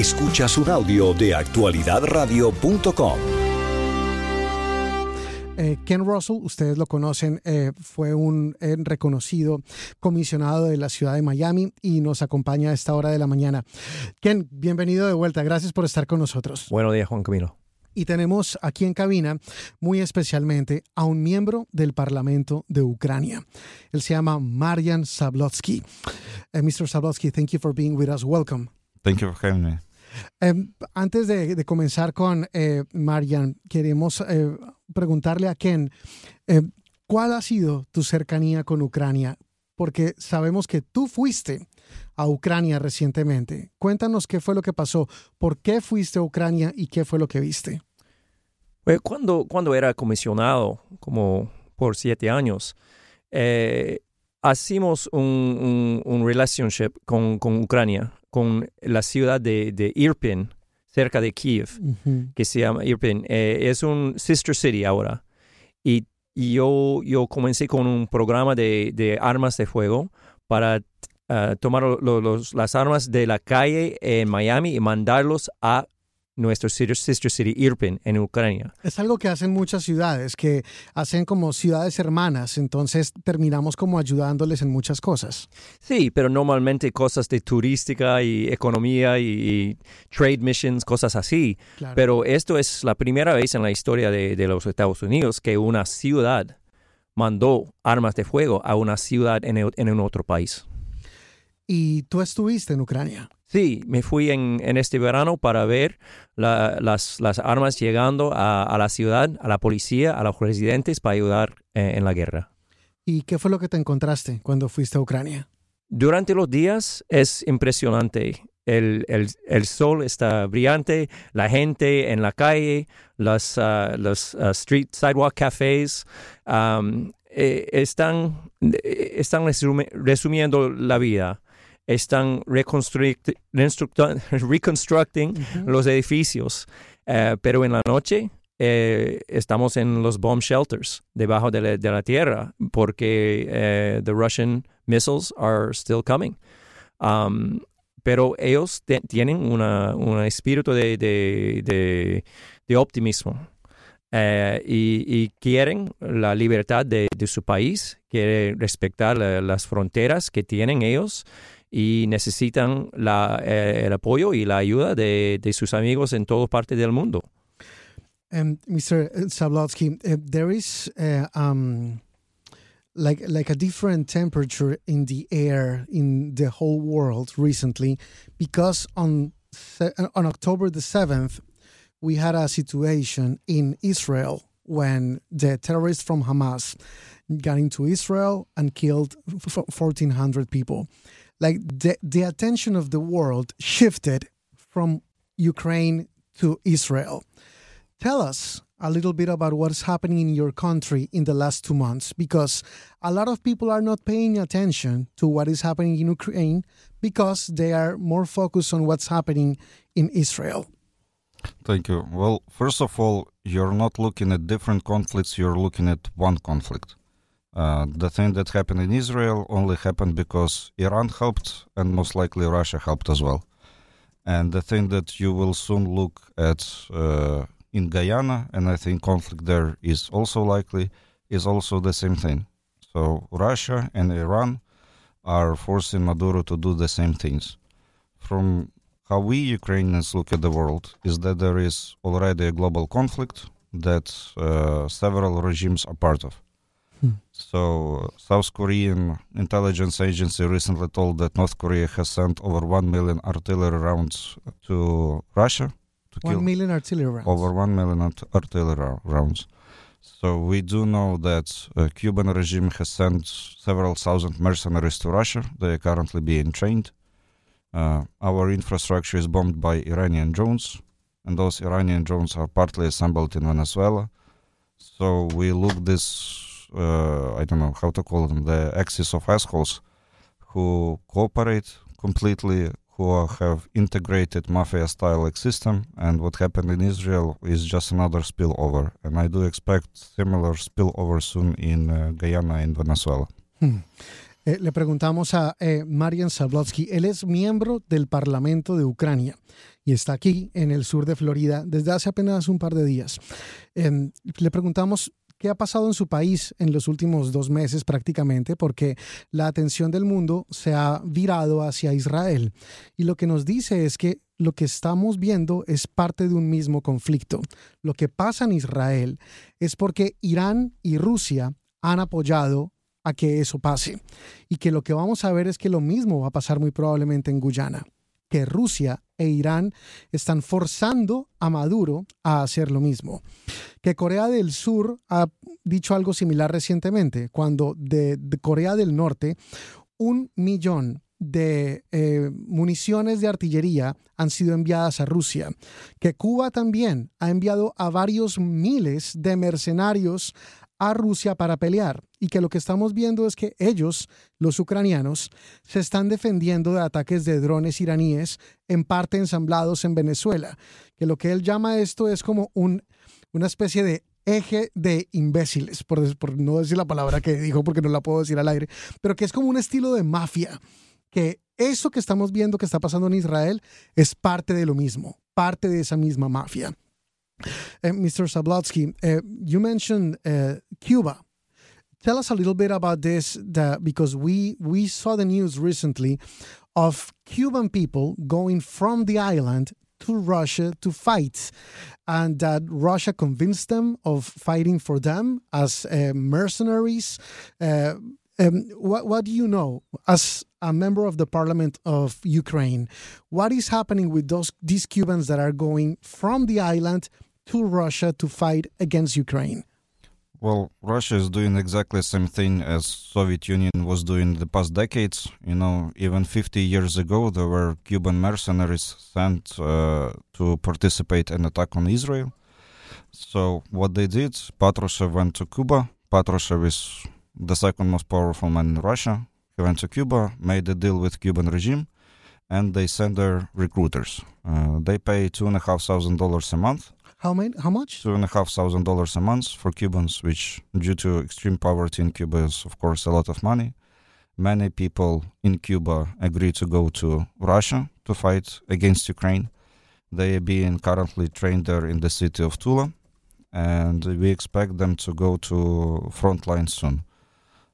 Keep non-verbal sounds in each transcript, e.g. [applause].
Escuchas un audio de actualidadradio.com. Eh, Ken Russell, ustedes lo conocen, eh, fue un eh, reconocido comisionado de la ciudad de Miami y nos acompaña a esta hora de la mañana. Ken, bienvenido de vuelta. Gracias por estar con nosotros. Buenos días, Juan Camilo. Y tenemos aquí en cabina, muy especialmente, a un miembro del Parlamento de Ucrania. Él se llama Marian Sablotsky. Mr. Sablotsky, thank you for being with us. Welcome. Thank you for having me. Um, antes de, de, comenzar con eh, Marian, queremos eh, preguntarle a Ken, eh, ¿cuál ha sido tu cercanía con Ucrania? Porque sabemos que tú fuiste a Ucrania recientemente. Cuéntanos qué fue lo que pasó, por qué fuiste a Ucrania y qué fue lo que viste. Pues cuando, cuando era comisionado, como por siete años, eh, hicimos un, un, un relationship con, con Ucrania con la ciudad de, de Irpin, cerca de Kiev, uh -huh. que se llama Irpin. Eh, es un sister city ahora. Y, y, yo, yo comencé con un programa de, de armas de fuego para uh, tomar lo, los, las armas de la calle en Miami y mandarlos a nuestro sister city Irpin en Ucrania. Es algo que hacen muchas ciudades, que hacen como ciudades hermanas, entonces terminamos como ayudándoles en muchas cosas. Sí, pero normalmente cosas de turística y economía y, y trade missions, cosas así. Claro. Pero esto es la primera vez en la historia de, de, los Estados Unidos que una ciudad mandó armas de fuego a una ciudad en, el, en un otro país. ¿Y tú estuviste en Ucrania? Sí, me fui en, en este verano para ver la, las, las, armas llegando a, a, la ciudad, a la policía, a los residentes para ayudar eh, en la guerra. ¿Y qué fue lo que te encontraste cuando fuiste a Ucrania? Durante los días es impresionante. El, el, el sol está brillante, la gente en la calle, los, uh, los uh, street sidewalk cafés um, eh, están, eh, están resumi resumiendo la vida están reconstruct [laughs] reconstructing uh -huh. los edificios, uh, pero en la noche eh, estamos en los bomb shelters debajo de la, de la tierra porque uh, the Russian missiles are still coming. Um, pero ellos tienen un espíritu de, de, de, de optimismo. Eh, y, y, quieren la libertad de, de, su país, quieren respetar la, las fronteras que tienen ellos y necesitan la, eh, el apoyo y la ayuda de, de sus amigos en todas partes del mundo. Um, Mr. Sablotsky, uh, there is uh, um, like like a different temperature in the air in the whole world recently, because on on October the seventh, we had a situation in Israel when the terrorists from Hamas got into Israel and killed 1,400 people like the, the attention of the world shifted from Ukraine to Israel. Tell us a little bit about what's happening in your country in the last two months because a lot of people are not paying attention to what is happening in Ukraine because they are more focused on what's happening in Israel. Thank you. Well, first of all, you're not looking at different conflicts, you're looking at one conflict. Uh, the thing that happened in Israel only happened because Iran helped, and most likely Russia helped as well. And the thing that you will soon look at uh, in Guyana, and I think conflict there is also likely, is also the same thing. So Russia and Iran are forcing Maduro to do the same things. From how we Ukrainians look at the world, is that there is already a global conflict that uh, several regimes are part of. So, South Korean intelligence agency recently told that North Korea has sent over 1 million artillery rounds to Russia. To 1 million artillery rounds. Over 1 million art- artillery rounds. So, we do know that uh, Cuban regime has sent several thousand mercenaries to Russia. They are currently being trained. Uh, our infrastructure is bombed by Iranian drones, and those Iranian drones are partly assembled in Venezuela. So, we look this uh, I don't know how to call them, the axis of assholes who cooperate completely, who have integrated mafia-style like system, and what happened in Israel is just another spillover. And I do expect similar spillover soon in uh, Guyana and Venezuela. Hmm. Eh, le preguntamos a eh, Marian Sablotsky. Él es miembro del Parlamento de Ucrania y está aquí en el sur de Florida desde hace apenas un par de días. Em, le preguntamos qué ha pasado en su país en los últimos dos meses prácticamente, porque la atención del mundo se ha virado hacia Israel. Y lo que nos dice es que lo que estamos viendo es parte de un mismo conflicto. Lo que pasa en Israel es porque Irán y Rusia han apoyado a que eso pase. Y que lo que vamos a ver es que lo mismo va a pasar muy probablemente en Guyana que Rusia e Irán están forzando a Maduro a hacer lo mismo. Que Corea del Sur ha dicho algo similar recientemente, cuando de, Corea del Norte un millón de eh, municiones de artillería han sido enviadas a Rusia, que Cuba también ha enviado a varios miles de mercenarios a Rusia para pelear y que lo que estamos viendo es que ellos, los ucranianos, se están defendiendo de ataques de drones iraníes en parte ensamblados en Venezuela, que lo que él llama esto es como un, una especie de eje de imbéciles, por, por no decir la palabra que dijo porque no la puedo decir al aire, pero que es como un estilo de mafia, que eso que estamos viendo que está pasando en Israel es parte de lo mismo, parte de esa misma mafia. Uh, Mr. Sablotsky, uh, you mentioned uh, Cuba. Tell us a little bit about this, the, because we we saw the news recently of Cuban people going from the island to Russia to fight, and that Russia convinced them of fighting for them as uh, mercenaries. Uh, um, what, what do you know as a member of the parliament of Ukraine? What is happening with those these Cubans that are going from the island to Russia to fight against Ukraine? Well, Russia is doing exactly the same thing as Soviet Union was doing the past decades. You know, even 50 years ago, there were Cuban mercenaries sent uh, to participate in attack on Israel. So what they did, Patrushev went to Cuba. Patrushev is the second most powerful man in Russia. He went to Cuba, made a deal with Cuban regime, and they send their recruiters. Uh, they pay two and a half thousand dollars a month how many? How much? Two and a half thousand dollars a month for Cubans, which, due to extreme poverty in Cuba, is of course a lot of money. Many people in Cuba agree to go to Russia to fight against Ukraine. They are being currently trained there in the city of Tula, and we expect them to go to front line soon.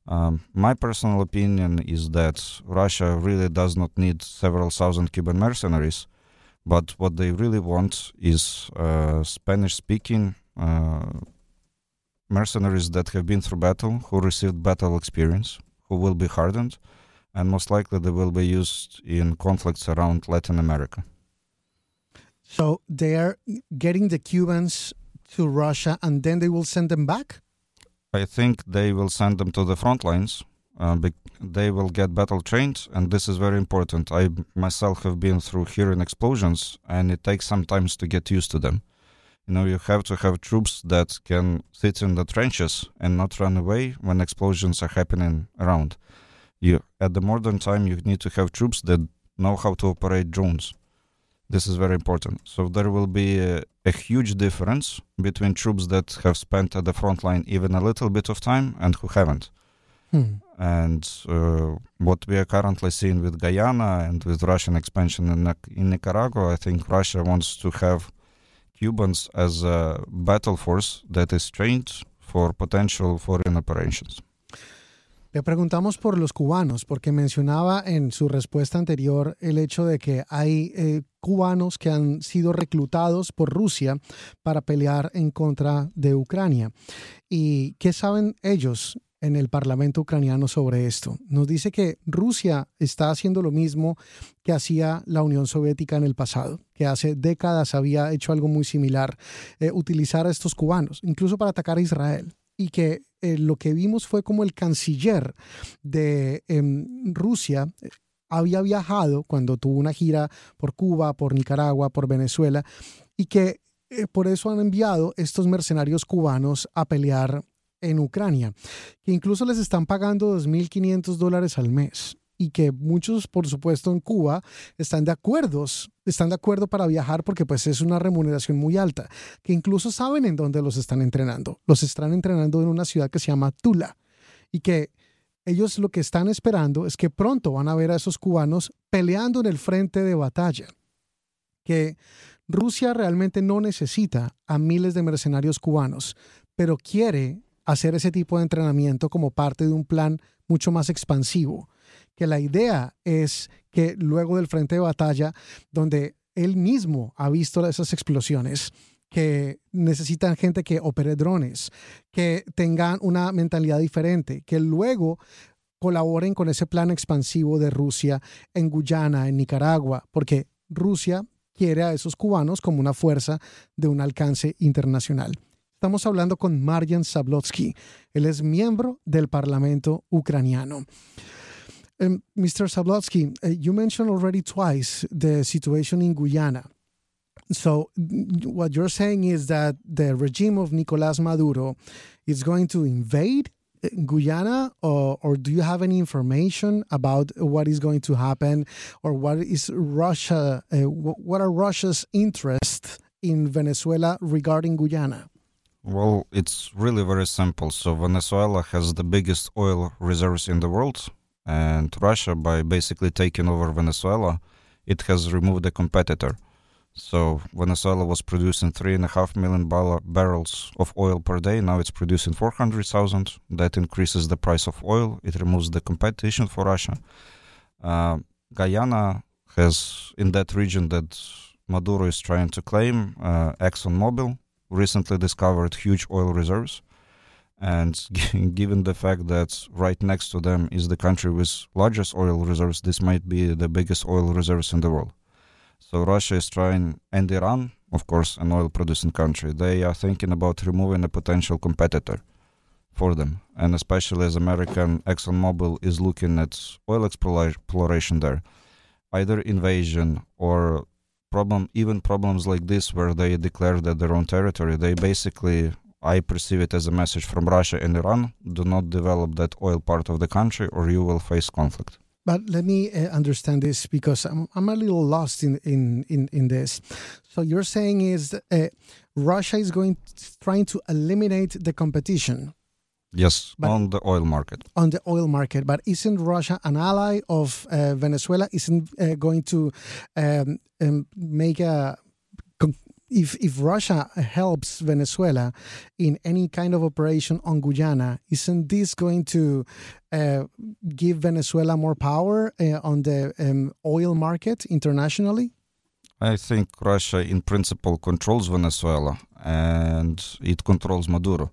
Um, my personal opinion is that Russia really does not need several thousand Cuban mercenaries but what they really want is uh, Spanish speaking uh, mercenaries that have been through battle, who received battle experience, who will be hardened, and most likely they will be used in conflicts around Latin America. So they are getting the Cubans to Russia and then they will send them back? I think they will send them to the front lines uh, they will get battle trained, and this is very important. I myself have been through hearing explosions, and it takes some time to get used to them. You know, you have to have troops that can sit in the trenches and not run away when explosions are happening around. You at the modern time, you need to have troops that know how to operate drones. This is very important. So there will be a, a huge difference between troops that have spent at the front line even a little bit of time and who haven't. Hmm. And uh, what we are currently seeing with Guyana and with Russian expansion in, in Nicaragua, I think Russia wants to have Cubans as a battle force that is trained for potential foreign operations. Le preguntamos por los cubanos, porque mencionaba en su respuesta anterior el hecho de que hay eh, cubanos que han sido reclutados por Rusia para pelear en contra de Ucrania. ¿Y qué saben ellos en el Parlamento ucraniano sobre esto. Nos dice que Rusia está haciendo lo mismo que hacía la Unión Soviética en el pasado, que hace décadas había hecho algo muy similar, eh, utilizar a estos cubanos, incluso para atacar a Israel. Y que eh, lo que vimos fue como el canciller de em, Rusia eh, había viajado cuando tuvo una gira por Cuba, por Nicaragua, por Venezuela, y que por eso han enviado estos mercenarios cubanos a pelear en Ucrania, que incluso les están pagando 2.500 dólares al mes y que muchos, por supuesto, en Cuba están de acuerdo, están de acuerdo para viajar porque pues es una remuneración muy alta, que incluso saben en dónde los están entrenando. Los están entrenando en una ciudad que se llama Tula y que ellos lo que están esperando es que pronto van a ver a esos cubanos peleando en el frente de batalla. Que Rusia realmente no necesita a miles de mercenarios cubanos, pero quiere hacer ese tipo de entrenamiento como parte de un plan mucho más expansivo. Que la idea es que luego del frente de batalla, donde él mismo ha visto esas explosiones, que necesitan gente que opere drones, que tengan una mentalidad diferente, que luego colaboren con ese plan expansivo de Rusia en Guyana, en Nicaragua, porque Rusia quiere a esos cubanos como una fuerza de un alcance internacional. Estamos hablando con Marian Sablotsky. Él es miembro del Parlamento ucraniano. Um, Mr. Sablotsky, uh, you mentioned already twice the situation in Guyana. So, what you're saying is that the regime of Nicolas Maduro is going to invade uh, Guyana, or, or do you have any information about what is going to happen, or what is Russia? Uh, what are Russia's interests in Venezuela regarding Guyana? Well, it's really very simple. So Venezuela has the biggest oil reserves in the world, and Russia, by basically taking over Venezuela, it has removed a competitor. So Venezuela was producing three and a half million bar- barrels of oil per day. Now it's producing 400,000. That increases the price of oil. It removes the competition for Russia. Uh, Guyana has, in that region that Maduro is trying to claim, uh, ExxonMobil recently discovered huge oil reserves. And [laughs] given the fact that right next to them is the country with largest oil reserves, this might be the biggest oil reserves in the world. So Russia is trying, and Iran, of course, an oil-producing country, they are thinking about removing a potential competitor for them, and especially as American ExxonMobil is looking at oil exploration there, either invasion or problem, even problems like this where they declare that their own territory, they basically I perceive it as a message from Russia and Iran do not develop that oil part of the country or you will face conflict. But let me uh, understand this because I'm, I'm a little lost in, in, in, in this. So you're saying is uh, Russia is going trying to eliminate the competition. Yes, but on the oil market. On the oil market, but isn't Russia an ally of uh, Venezuela? Isn't uh, going to um, um, make a if if Russia helps Venezuela in any kind of operation on Guyana, isn't this going to uh, give Venezuela more power uh, on the um, oil market internationally? I think Russia, in principle, controls Venezuela and it controls Maduro.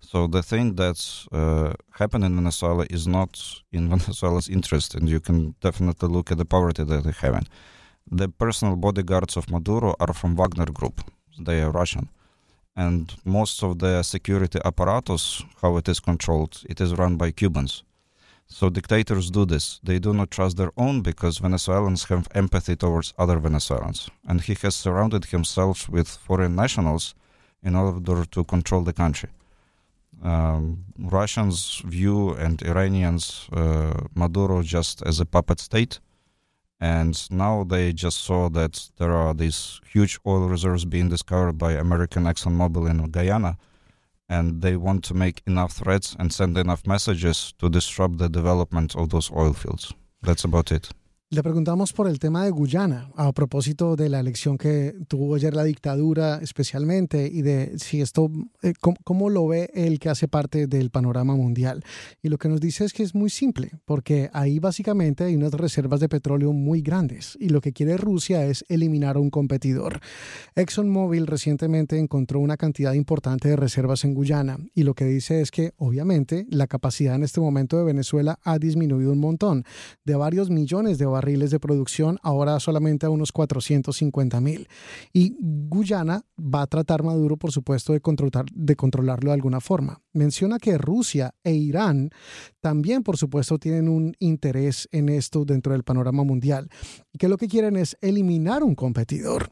So the thing that's uh, happening in Venezuela is not in [laughs] Venezuela's interest, and you can definitely look at the poverty that they have. The personal bodyguards of Maduro are from Wagner Group. They are Russian. And most of the security apparatus, how it is controlled, it is run by Cubans. So dictators do this. They do not trust their own because Venezuelans have empathy towards other Venezuelans. And he has surrounded himself with foreign nationals in order to control the country. Um, Russians view and Iranians uh, Maduro just as a puppet state and now they just saw that there are these huge oil reserves being discovered by American ExxonMobil in Guyana, and they want to make enough threats and send enough messages to disrupt the development of those oil fields. That's about it. Le preguntamos por el tema de Guyana, a propósito de la elección que tuvo ayer la dictadura especialmente y de si esto, eh, cómo, lo ve él que hace parte del panorama mundial. Y lo que nos dice es que es muy simple, porque ahí básicamente hay unas reservas de petróleo muy grandes y lo que quiere Rusia es eliminar a un competidor. ExxonMobil recientemente encontró una cantidad importante de reservas en Guyana y lo que dice es que obviamente la capacidad en este momento de Venezuela ha disminuido un montón, de varios millones de barriles de producción, ahora solamente a unos 450 mil. Y Guyana va a tratar Maduro, por supuesto, de, controlar, de controlarlo de alguna forma. Menciona que Rusia e Irán también, por supuesto, tienen un interés en esto dentro del panorama mundial que lo que quieren es eliminar un competidor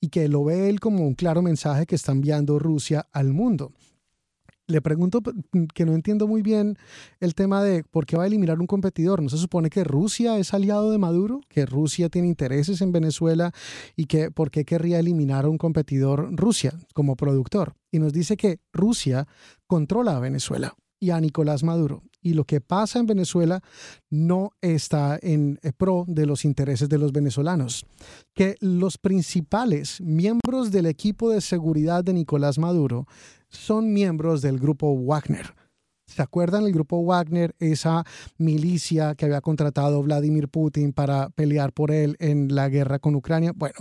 y que lo ve él como un claro mensaje que está enviando Rusia al mundo le pregunto que no entiendo muy bien el tema de por qué va a eliminar un competidor. ¿No se supone que Rusia es aliado de Maduro? ¿Que Rusia tiene intereses en Venezuela? ¿Y que por qué querría eliminar a un competidor Rusia como productor? Y nos dice que Rusia controla a Venezuela y a Nicolás Maduro. Y lo que pasa en Venezuela no está en eh, pro de los intereses de los venezolanos. Que los principales miembros del equipo de seguridad de Nicolás Maduro son miembros del grupo Wagner. ¿Se acuerdan el grupo Wagner, esa milicia que había contratado Vladimir Putin para pelear por él en la guerra con Ucrania? Bueno,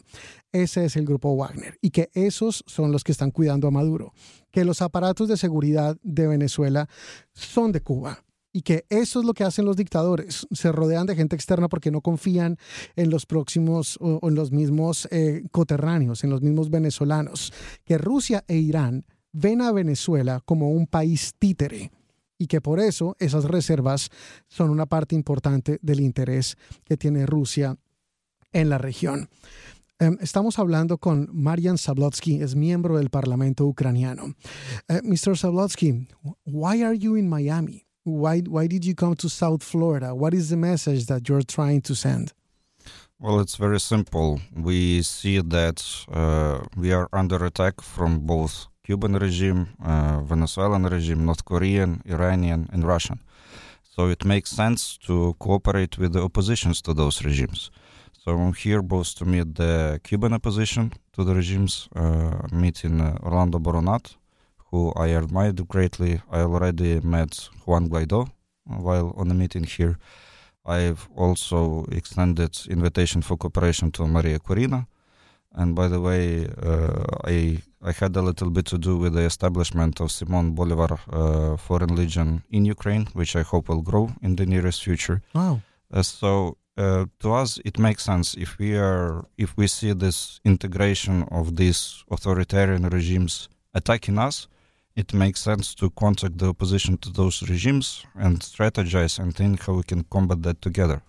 ese es el grupo Wagner y que esos son los que están cuidando a Maduro, que los aparatos de seguridad de Venezuela son de Cuba y que eso es lo que hacen los dictadores. Se rodean de gente externa porque no confían en los próximos o, en los mismos eh, coterráneos, en los mismos venezolanos. Que Rusia e Irán ven a Venezuela como un país títere y que por eso esas reservas son una parte importante del interés que tiene Rusia en la región. Em, estamos hablando con Marian Sablotsky, es miembro del Parlamento ucraniano. Eh, Mr. Sablotsky, why are you in Miami? Why, why did you come to South Florida? What is the message that you're trying to send? Well, it's very simple. We see that uh, we are under attack from both Cuban regime, uh, Venezuelan regime, North Korean, Iranian, and Russian. So it makes sense to cooperate with the oppositions to those regimes. So I'm here both to meet the Cuban opposition to the regimes, uh, meeting uh, Orlando Boronat, who I admired greatly. I already met Juan Guaido while on a meeting here. I've also extended invitation for cooperation to Maria Corina. And by the way, uh, I I had a little bit to do with the establishment of Simon Bolivar uh, Foreign Legion in Ukraine, which I hope will grow in the nearest future. Wow! Uh, so uh, to us, it makes sense if we are if we see this integration of these authoritarian regimes attacking us. It makes sense to contact the opposition to those regimes and strategize and think how we can combat that together.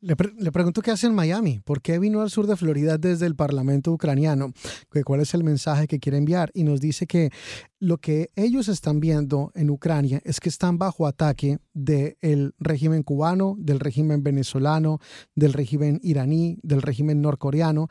Le, le, pregunto qué hace en Miami, por qué vino al sur de Florida desde el Parlamento ucraniano, cuál es el mensaje que quiere enviar y nos dice que lo que ellos están viendo en Ucrania es que están bajo ataque del régimen cubano, del régimen venezolano, del régimen iraní, del régimen norcoreano,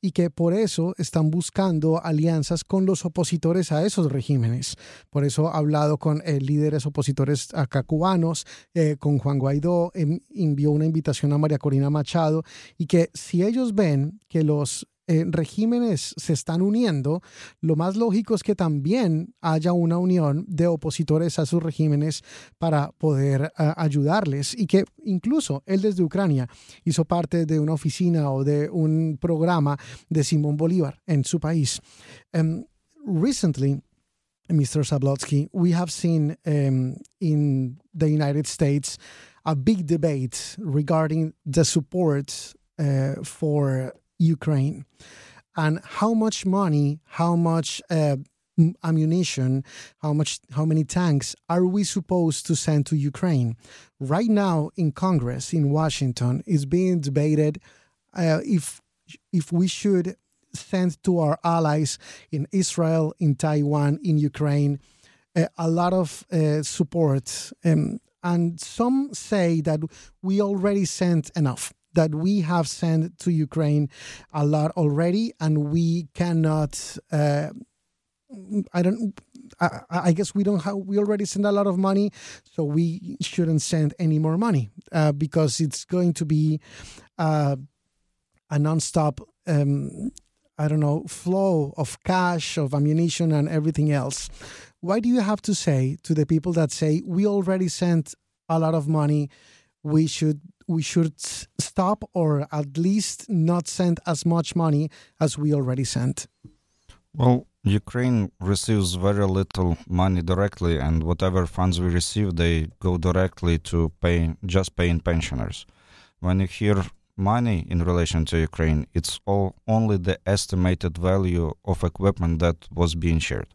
y que por eso están buscando alianzas con los opositores a esos regímenes. Por eso ha hablado con eh, líderes opositores acá cubanos, eh, con Juan Guaidó, em, envió una invitación a María Corina Machado, y que si ellos ven que los eh, regímenes se están uniendo, lo más lógico es que también haya una unión de opositores a sus regímenes para poder uh, ayudarles y que incluso él desde Ucrania hizo parte de una oficina o de un programa de Simón Bolívar en su país. Um, recently, Mr. Sablotsky, we have seen um, in the United States a big debate regarding the support uh, for Ukraine and how much money, how much uh, ammunition, how much, how many tanks are we supposed to send to Ukraine? Right now in Congress in Washington is being debated uh, if if we should send to our allies in Israel, in Taiwan, in Ukraine, uh, a lot of uh, support. Um, and some say that we already sent enough that we have sent to Ukraine a lot already, and we cannot. Uh, I don't. I, I, guess we don't have. We already send a lot of money, so we shouldn't send any more money uh, because it's going to be uh, a nonstop. Um, I don't know flow of cash, of ammunition, and everything else. Why do you have to say to the people that say we already sent a lot of money? We should we should stop or at least not send as much money as we already sent? Well, Ukraine receives very little money directly, and whatever funds we receive, they go directly to pay just paying pensioners. When you hear money in relation to Ukraine, it's all only the estimated value of equipment that was being shared.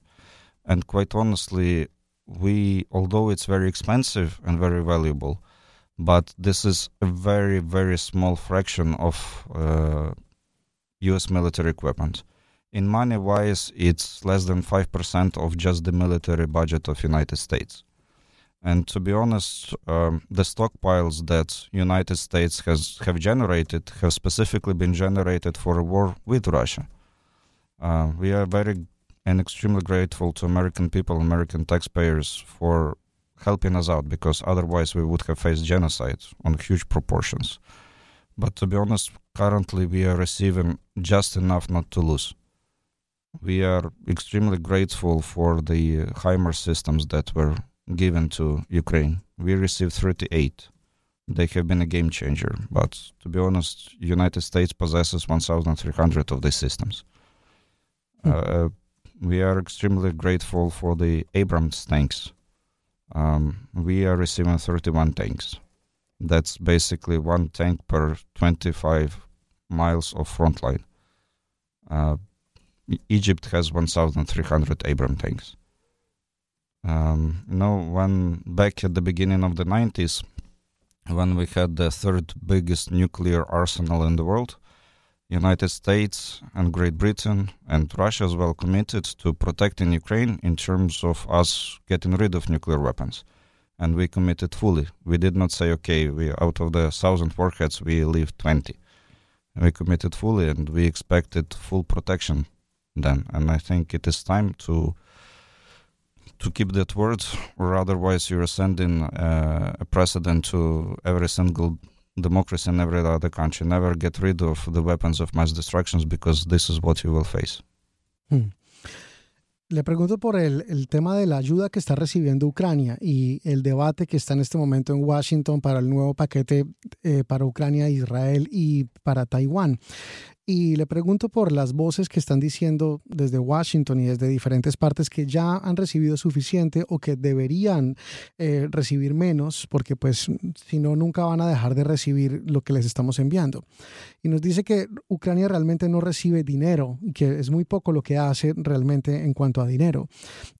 And quite honestly, we, although it's very expensive and very valuable, but this is a very very small fraction of uh, U.S. military equipment. In money wise, it's less than five percent of just the military budget of United States. And to be honest, um, the stockpiles that United States has have generated have specifically been generated for a war with Russia. Uh, we are very and extremely grateful to American people, American taxpayers for helping us out because otherwise we would have faced genocide on huge proportions. But to be honest, currently we are receiving just enough not to lose. We are extremely grateful for the HIMARS systems that were given to Ukraine. We received 38. They have been a game changer, but to be honest, United States possesses 1,300 of these systems. Hmm. Uh, we are extremely grateful for the Abrams tanks. Um, we are receiving 31 tanks. That's basically one tank per 25 miles of front line. Uh, Egypt has 1,300 Abram tanks. Um, you know, when back at the beginning of the 90s, when we had the third biggest nuclear arsenal in the world, United States and Great Britain and Russia as well committed to protecting Ukraine in terms of us getting rid of nuclear weapons. And we committed fully. We did not say, okay, we out of the thousand warheads we leave 20. We committed fully and we expected full protection then. And I think it is time to to keep that word, or otherwise you're sending uh, a precedent to every single democracy in every other country. Never get rid of the weapons of mass destructions because this is what you will face. Hmm. Le pregunto por el, el, tema de la ayuda que está recibiendo Ucrania y el debate que está en este momento en Washington para el nuevo paquete eh, para Ucrania, Israel y para Taiwán. Y le pregunto por las voces que están diciendo desde Washington y desde diferentes partes que ya han recibido suficiente o que deberían eh, recibir menos, porque pues si no, nunca van a dejar de recibir lo que les estamos enviando. Y nos dice que Ucrania realmente no recibe dinero y que es muy poco lo que hace realmente en cuanto a dinero.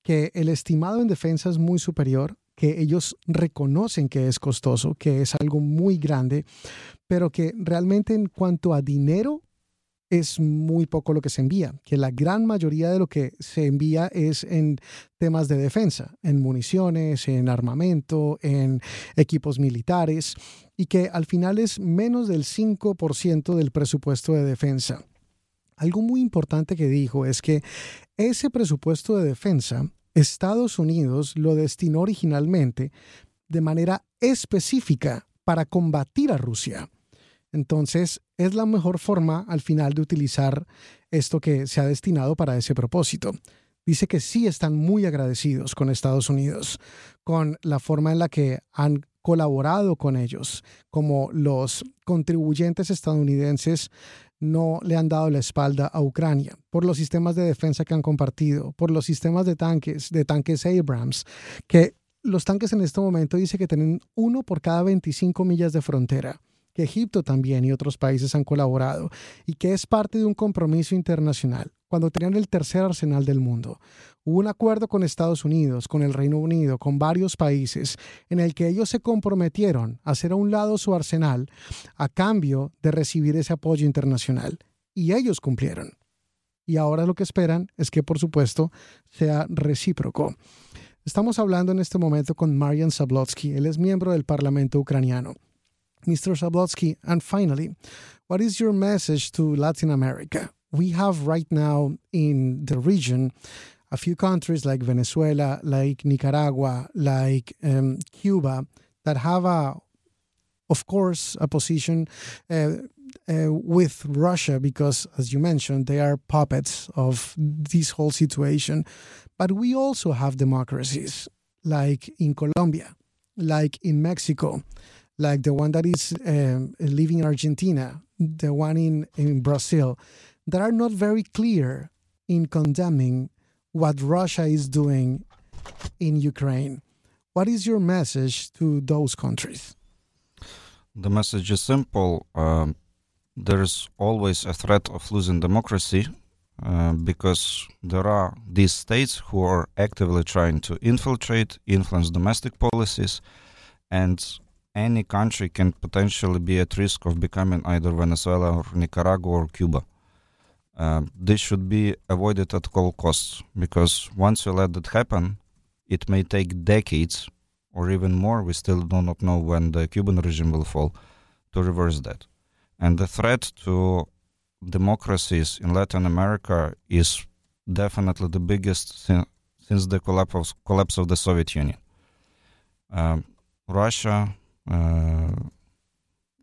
Que el estimado en defensa es muy superior, que ellos reconocen que es costoso, que es algo muy grande, pero que realmente en cuanto a dinero es muy poco lo que se envía, que la gran mayoría de lo que se envía es en temas de defensa, en municiones, en armamento, en equipos militares, y que al final es menos del 5% del presupuesto de defensa. Algo muy importante que dijo es que ese presupuesto de defensa, Estados Unidos lo destinó originalmente de manera específica para combatir a Rusia. Entonces, es la mejor forma al final de utilizar esto que se ha destinado para ese propósito. Dice que sí están muy agradecidos con Estados Unidos, con la forma en la que han colaborado con ellos, como los contribuyentes estadounidenses no le han dado la espalda a Ucrania, por los sistemas de defensa que han compartido, por los sistemas de tanques, de tanques Abrams, que los tanques en este momento dice que tienen uno por cada 25 millas de frontera que Egipto también y otros países han colaborado y que es parte de un compromiso internacional. Cuando tenían el tercer arsenal del mundo, hubo un acuerdo con Estados Unidos, con el Reino Unido, con varios países, en el que ellos se comprometieron a hacer a un lado su arsenal a cambio de recibir ese apoyo internacional. Y ellos cumplieron. Y ahora lo que esperan es que, por supuesto, sea recíproco. Estamos hablando en este momento con Marian Zablotsky. Él es miembro del Parlamento ucraniano. Mr. Zablotsky, and finally, what is your message to Latin America? We have right now in the region a few countries like Venezuela, like Nicaragua, like um, Cuba that have a, of course, a position uh, uh, with Russia because, as you mentioned, they are puppets of this whole situation. But we also have democracies like in Colombia, like in Mexico, like the one that is um, living in Argentina, the one in, in Brazil, that are not very clear in condemning what Russia is doing in Ukraine. What is your message to those countries? The message is simple. Um, there's always a threat of losing democracy uh, because there are these states who are actively trying to infiltrate, influence domestic policies, and any country can potentially be at risk of becoming either Venezuela or Nicaragua or Cuba. Uh, this should be avoided at all costs because once you let that happen, it may take decades or even more. We still do not know when the Cuban regime will fall to reverse that. And the threat to democracies in Latin America is definitely the biggest since the collapse of, collapse of the Soviet Union um, Russia,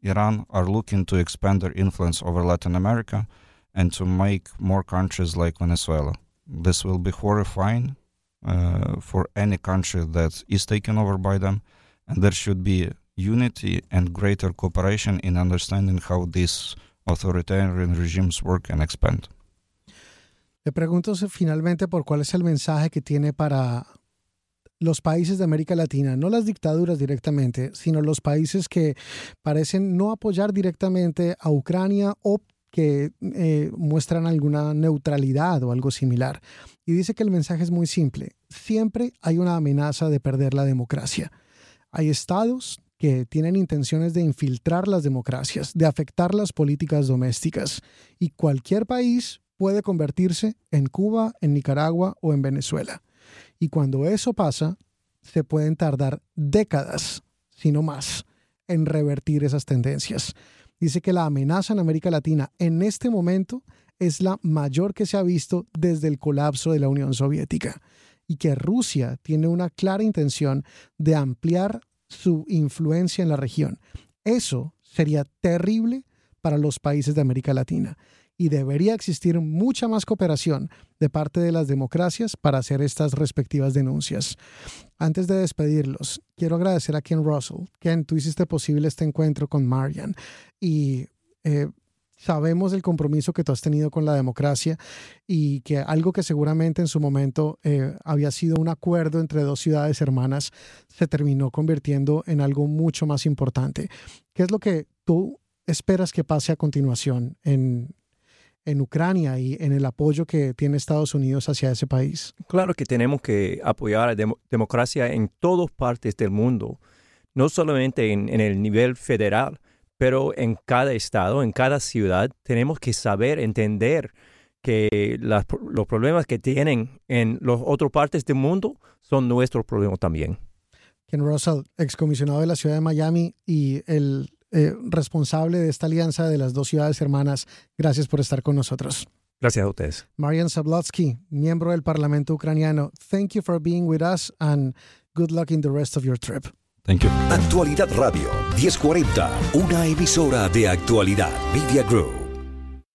Iran are looking to expand their influence over Latin America and to make more countries like Venezuela. This will be horrifying uh, for any country that is taken over by them, and there should be unity and greater cooperation in understanding how these authoritarian regimes work and expand. Le pregunto finalmente por cuál es el mensaje que tiene para los países de América Latina, no las dictaduras directamente, sino los países que parecen no apoyar directamente a Ucrania o que eh, muestran alguna neutralidad o algo similar. Y dice que el mensaje es muy simple. Siempre hay una amenaza de perder la democracia. Hay estados que tienen intenciones de infiltrar las democracias, de afectar las políticas domésticas. Y cualquier país puede convertirse en Cuba, en Nicaragua o en Venezuela. Y cuando eso pasa, se pueden tardar décadas, si no más, en revertir esas tendencias. Dice que la amenaza en América Latina en este momento es la mayor que se ha visto desde el colapso de la Unión Soviética y que Rusia tiene una clara intención de ampliar su influencia en la región. Eso sería terrible para los países de América Latina y debería existir mucha más cooperación de parte de las democracias para hacer estas respectivas denuncias. Antes de despedirlos, quiero agradecer a Ken Russell. Ken, tú hiciste posible este encuentro con Marian y eh, sabemos el compromiso que tú has tenido con la democracia y que algo que seguramente en su momento eh, había sido un acuerdo entre dos ciudades hermanas se terminó convirtiendo en algo mucho más importante. ¿Qué es lo que tú esperas que pase a continuación en, en Ucrania y en el apoyo que tiene Estados Unidos hacia ese país? Claro que tenemos que apoyar a la democracia en todas partes del mundo, no solamente en, el nivel federal, pero en cada estado, en cada ciudad, tenemos que saber, entender que los problemas que tienen en las otras partes del mundo son nuestros problemas también. Ken Russell, excomisionado de la ciudad de Miami y el eh, responsable de esta alianza de las dos ciudades hermanas. Gracias por estar con nosotros. Gracias a ustedes. Marian Sablotsky, miembro del Parlamento ucraniano. Thank you for being with us and good luck in the rest of your trip. Thank you. Actualidad Radio 1040, una emisora de actualidad Media Group.